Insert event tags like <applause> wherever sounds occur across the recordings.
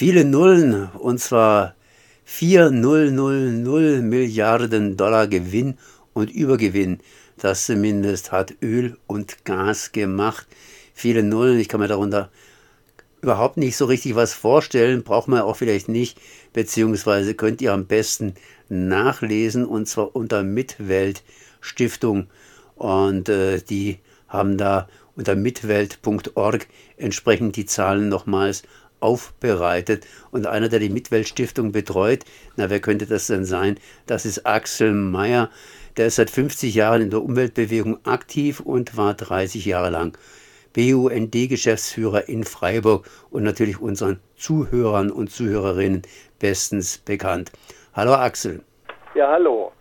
Viele Nullen, und zwar 4,000 Milliarden Dollar Gewinn und Übergewinn. Das zumindest hat Öl und Gas gemacht. Viele Nullen, ich kann mir darunter überhaupt nicht so richtig was vorstellen, braucht man auch vielleicht nicht, beziehungsweise könnt ihr am besten nachlesen und zwar unter Mitwelt Stiftung und äh, die haben da unter mitwelt.org entsprechend die Zahlen nochmals aufbereitet. Und einer, der die Mitweltstiftung betreut, na, wer könnte das denn sein? Das ist Axel Meyer. Der ist seit 50 Jahren in der Umweltbewegung aktiv und war 30 Jahre lang BUND-Geschäftsführer in Freiburg und natürlich unseren Zuhörern und Zuhörerinnen bestens bekannt. Hallo Axel. Ja, hallo.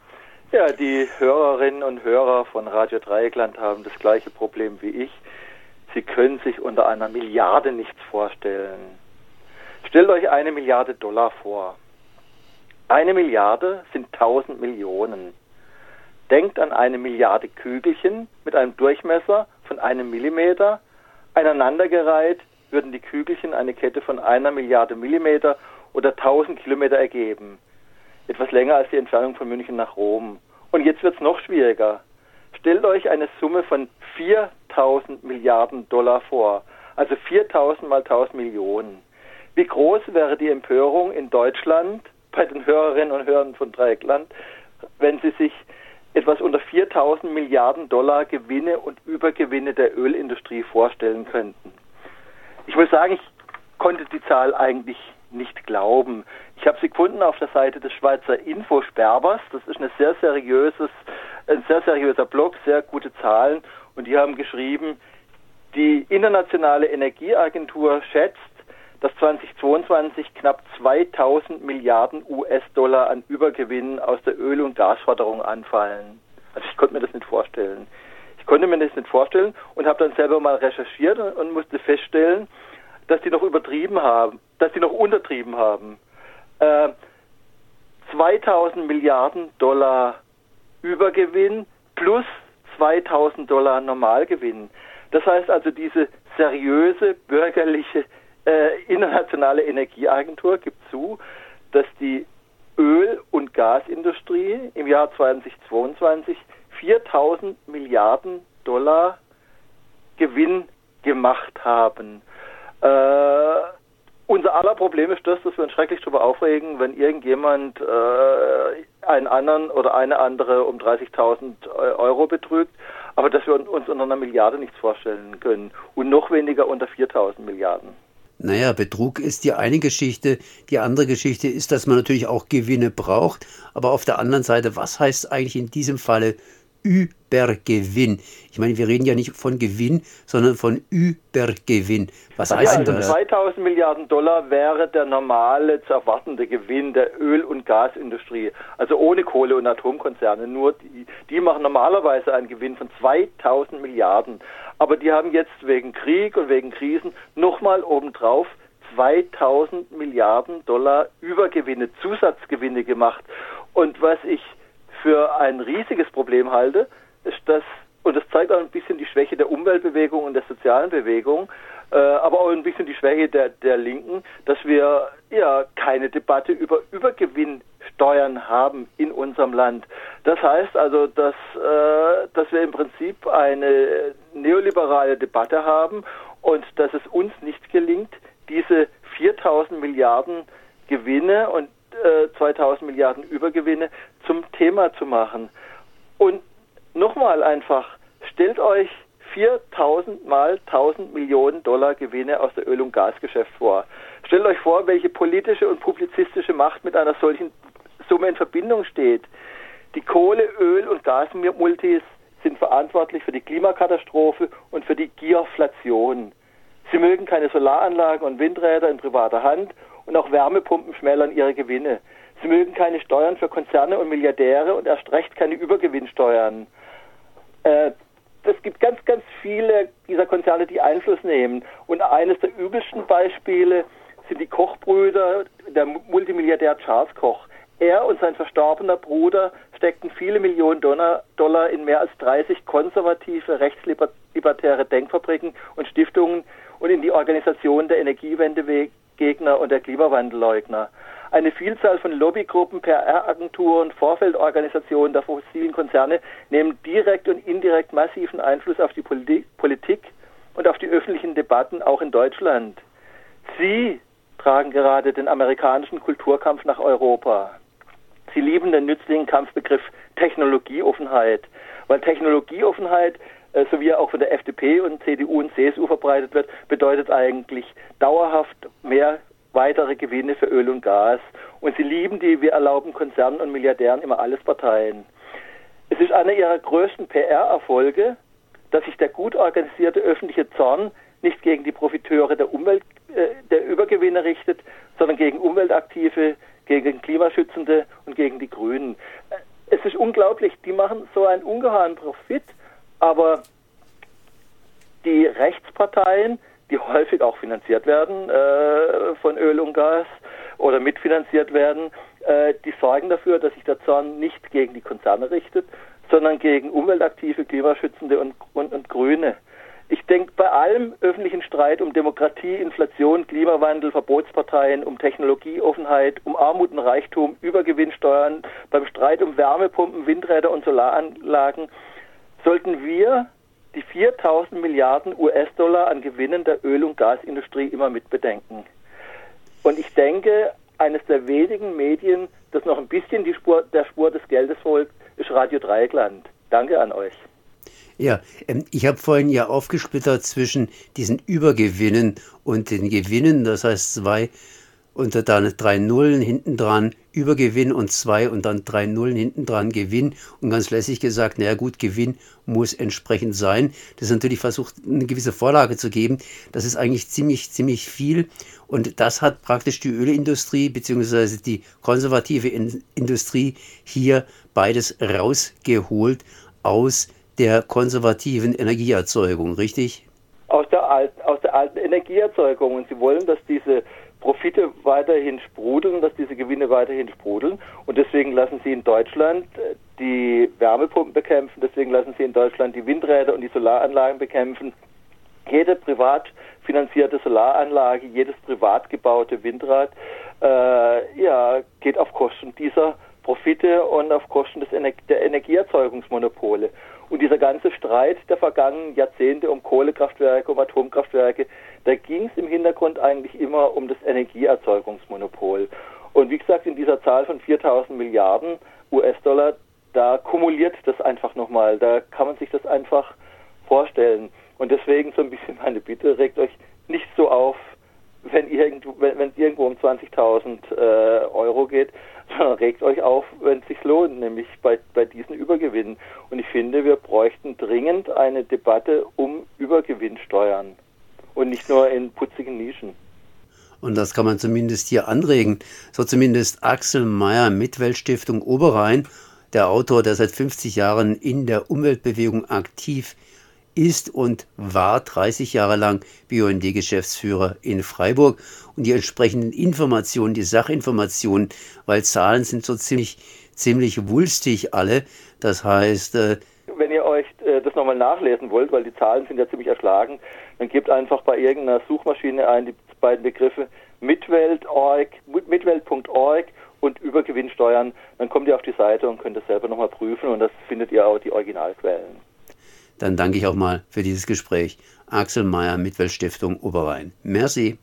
Ja, die Hörerinnen und Hörer von Radio Dreieckland haben das gleiche Problem wie ich. Sie können sich unter einer Milliarde nichts vorstellen. Stellt euch eine Milliarde Dollar vor. Eine Milliarde sind tausend Millionen. Denkt an eine Milliarde Kügelchen mit einem Durchmesser von einem Millimeter. Aneinandergereiht würden die Kügelchen eine Kette von einer Milliarde Millimeter oder tausend Kilometer ergeben etwas länger als die Entfernung von München nach Rom. Und jetzt wird es noch schwieriger. Stellt euch eine Summe von 4000 Milliarden Dollar vor, also 4000 mal 1000 Millionen. Wie groß wäre die Empörung in Deutschland bei den Hörerinnen und Hörern von Dreieckland, wenn sie sich etwas unter 4000 Milliarden Dollar Gewinne und Übergewinne der Ölindustrie vorstellen könnten? Ich muss sagen, ich konnte die Zahl eigentlich nicht glauben. Ich habe sie gefunden auf der Seite des Schweizer Infosperbers. Das ist eine sehr seriöses, ein sehr seriöser Blog, sehr gute Zahlen. Und die haben geschrieben, die internationale Energieagentur schätzt, dass 2022 knapp 2000 Milliarden US-Dollar an Übergewinnen aus der Öl- und Gasförderung anfallen. Also ich konnte mir das nicht vorstellen. Ich konnte mir das nicht vorstellen und habe dann selber mal recherchiert und musste feststellen, dass die noch übertrieben haben, dass die noch untertrieben haben. Äh, 2000 Milliarden Dollar Übergewinn plus 2000 Dollar Normalgewinn. Das heißt also, diese seriöse bürgerliche äh, internationale Energieagentur gibt zu, dass die Öl- und Gasindustrie im Jahr 2022 4000 Milliarden Dollar Gewinn gemacht haben. Äh, unser aller Problem ist das, dass wir uns schrecklich darüber aufregen, wenn irgendjemand äh, einen anderen oder eine andere um 30.000 Euro betrügt, aber dass wir uns unter einer Milliarde nichts vorstellen können und noch weniger unter 4.000 Milliarden. Naja, Betrug ist die eine Geschichte. Die andere Geschichte ist, dass man natürlich auch Gewinne braucht. Aber auf der anderen Seite, was heißt eigentlich in diesem Falle Übergewinn. Ich meine, wir reden ja nicht von Gewinn, sondern von Übergewinn. Was heißt ja, denn das? 2000 Milliarden Dollar wäre der normale zu erwartende Gewinn der Öl- und Gasindustrie. Also ohne Kohle- und Atomkonzerne. Nur die, die machen normalerweise einen Gewinn von 2000 Milliarden. Aber die haben jetzt wegen Krieg und wegen Krisen nochmal obendrauf 2000 Milliarden Dollar Übergewinne, Zusatzgewinne gemacht. Und was ich für ein riesiges Problem halte, ist das, und das zeigt auch ein bisschen die Schwäche der Umweltbewegung und der sozialen Bewegung, äh, aber auch ein bisschen die Schwäche der, der Linken, dass wir ja keine Debatte über Übergewinnsteuern haben in unserem Land. Das heißt also, dass, äh, dass wir im Prinzip eine neoliberale Debatte haben und dass es uns nicht gelingt, diese 4000 Milliarden Gewinne und äh, 2000 Milliarden Übergewinne zum Thema zu machen. Und nochmal einfach, stellt euch 4000 mal 1000 Millionen Dollar Gewinne aus der Öl- und Gasgeschäft vor. Stellt euch vor, welche politische und publizistische Macht mit einer solchen Summe in Verbindung steht. Die Kohle-, Öl- und Gasmultis sind verantwortlich für die Klimakatastrophe und für die Gierflation. Sie mögen keine Solaranlagen und Windräder in privater Hand und auch Wärmepumpen schmälern ihre Gewinne. Sie mögen keine Steuern für Konzerne und Milliardäre und erst recht keine Übergewinnsteuern. Äh, es gibt ganz, ganz viele dieser Konzerne, die Einfluss nehmen. Und eines der übelsten Beispiele sind die Kochbrüder, der Multimilliardär Charles Koch. Er und sein verstorbener Bruder steckten viele Millionen Dollar in mehr als 30 konservative, rechtslibertäre Denkfabriken und Stiftungen und in die Organisation der Energiewende Umweltgegner und der Klimawandelleugner. Eine Vielzahl von Lobbygruppen, PR-Agenturen, Vorfeldorganisationen der fossilen Konzerne nehmen direkt und indirekt massiven Einfluss auf die Politik und auf die öffentlichen Debatten auch in Deutschland. Sie tragen gerade den amerikanischen Kulturkampf nach Europa. Sie lieben den nützlichen Kampfbegriff Technologieoffenheit, weil Technologieoffenheit, äh, so wie er auch von der FDP und CDU und CSU verbreitet wird, bedeutet eigentlich dauerhaft mehr weitere Gewinne für Öl und Gas. Und sie lieben die, wir erlauben Konzernen und Milliardären immer alles Parteien. Es ist einer ihrer größten PR-Erfolge, dass sich der gut organisierte öffentliche Zorn nicht gegen die Profiteure der Umwelt, äh, der Übergewinne richtet, sondern gegen Umweltaktive, gegen Klimaschützende und gegen die Grünen. Äh, es ist unglaublich, die machen so einen ungeheuren Profit, aber die Rechtsparteien, die <laughs> häufig auch finanziert werden äh, von Öl und Gas oder mitfinanziert werden, äh, die sorgen dafür, dass sich der Zorn nicht gegen die Konzerne richtet, sondern gegen umweltaktive, Klimaschützende und, und, und Grüne. Ich denke, bei allem öffentlichen Streit um Demokratie, Inflation, Klimawandel, Verbotsparteien, um Technologieoffenheit, um Armut und Reichtum, Übergewinnsteuern, beim Streit um Wärmepumpen, Windräder und Solaranlagen, sollten wir die 4000 Milliarden US-Dollar an Gewinnen der Öl- und Gasindustrie immer mitbedenken. Und ich denke, eines der wenigen Medien, das noch ein bisschen Spur, der Spur des Geldes folgt, ist Radio Dreieckland. Danke an euch. Ja, ähm, ich habe vorhin ja aufgesplittert zwischen diesen Übergewinnen und den Gewinnen, das heißt zwei und dann drei Nullen hinten dran, Übergewinn und zwei und dann drei Nullen hinten dran Gewinn und ganz lässig gesagt, naja gut, Gewinn muss entsprechend sein. Das ist natürlich versucht, eine gewisse Vorlage zu geben. Das ist eigentlich ziemlich, ziemlich viel und das hat praktisch die Ölindustrie beziehungsweise die konservative Industrie hier beides rausgeholt aus der konservativen Energieerzeugung, richtig? Aus der, aus der alten Energieerzeugung. Und sie wollen, dass diese Profite weiterhin sprudeln, dass diese Gewinne weiterhin sprudeln. Und deswegen lassen sie in Deutschland äh, die Wärmepumpen bekämpfen, deswegen lassen sie in Deutschland die Windräder und die Solaranlagen bekämpfen. Jede privat finanzierte Solaranlage, jedes privat gebaute Windrad, äh, ja, geht auf Kosten dieser Profite und auf Kosten des Ener der Energieerzeugungsmonopole. Und dieser ganze Streit der vergangenen Jahrzehnte um Kohlekraftwerke, um Atomkraftwerke, da ging es im Hintergrund eigentlich immer um das Energieerzeugungsmonopol. Und wie gesagt, in dieser Zahl von 4000 Milliarden US-Dollar, da kumuliert das einfach nochmal. Da kann man sich das einfach vorstellen. Und deswegen so ein bisschen meine Bitte, regt euch nicht so auf, wenn, es irgendwo um 20.000 äh, Euro geht, sondern regt euch auf, wenn es sich lohnt, nämlich bei, bei diesen Übergewinnen. Und ich finde, wir bräuchten dringend eine Debatte um Übergewinnsteuern und nicht nur in putzigen Nischen. Und das kann man zumindest hier anregen. So zumindest Axel Mayer, Mitweltstiftung Oberrhein, der Autor, der seit 50 Jahren in der Umweltbewegung aktiv ist ist und war 30 Jahre lang BUND-Geschäftsführer in Freiburg. Und die entsprechenden Informationen, die Sachinformationen, weil Zahlen sind so ziemlich, ziemlich wulstig alle. Das heißt, äh, wenn ihr euch äh, das nochmal nachlesen wollt, weil die Zahlen sind ja ziemlich erschlagen, dann gebt einfach bei irgendeiner Suchmaschine ein die beiden Begriffe mitwelt.org mitwelt.org und Übergewinnsteuern. Dann kommt ihr auf die Seite und könnt es selber nochmal prüfen und das findet ihr auch die Originalquellen. Dann danke ich auch mal für dieses Gespräch. Axel Mayer, Mitweltstiftung Oberrhein. Merci.